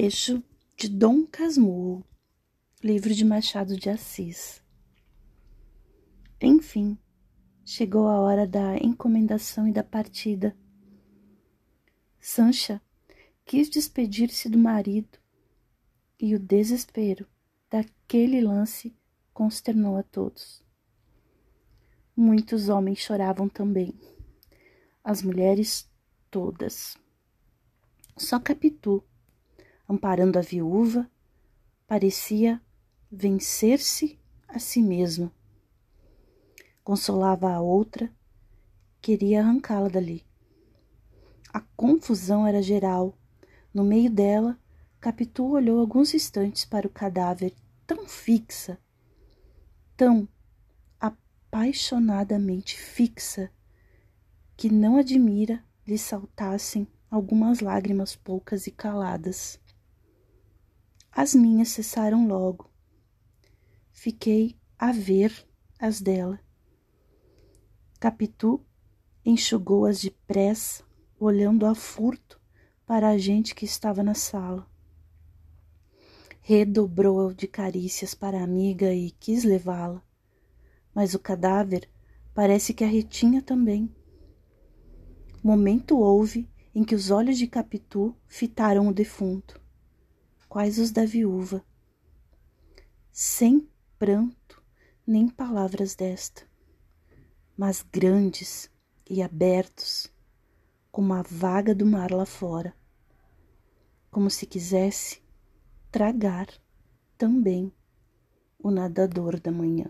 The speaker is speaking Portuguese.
Trecho de Dom Casmurro, livro de Machado de Assis. Enfim, chegou a hora da encomendação e da partida. Sancha quis despedir-se do marido e o desespero daquele lance consternou a todos. Muitos homens choravam também, as mulheres todas. Só Capitu, amparando a viúva, parecia vencer-se a si mesma. Consolava a outra, queria arrancá-la dali. A confusão era geral. No meio dela, Capitu olhou alguns instantes para o cadáver tão fixa, tão apaixonadamente fixa, que não admira lhe saltassem algumas lágrimas poucas e caladas. As minhas cessaram logo. Fiquei a ver as dela. Capitu enxugou-as depressa, olhando a furto para a gente que estava na sala. Redobrou de carícias para a amiga e quis levá-la, mas o cadáver parece que a retinha também. Momento houve em que os olhos de Capitu fitaram o defunto, quais os da viúva, sem pranto nem palavras desta, mas grandes e abertos, como a vaga do mar lá fora, como se quisesse tragar também o nadador da manhã.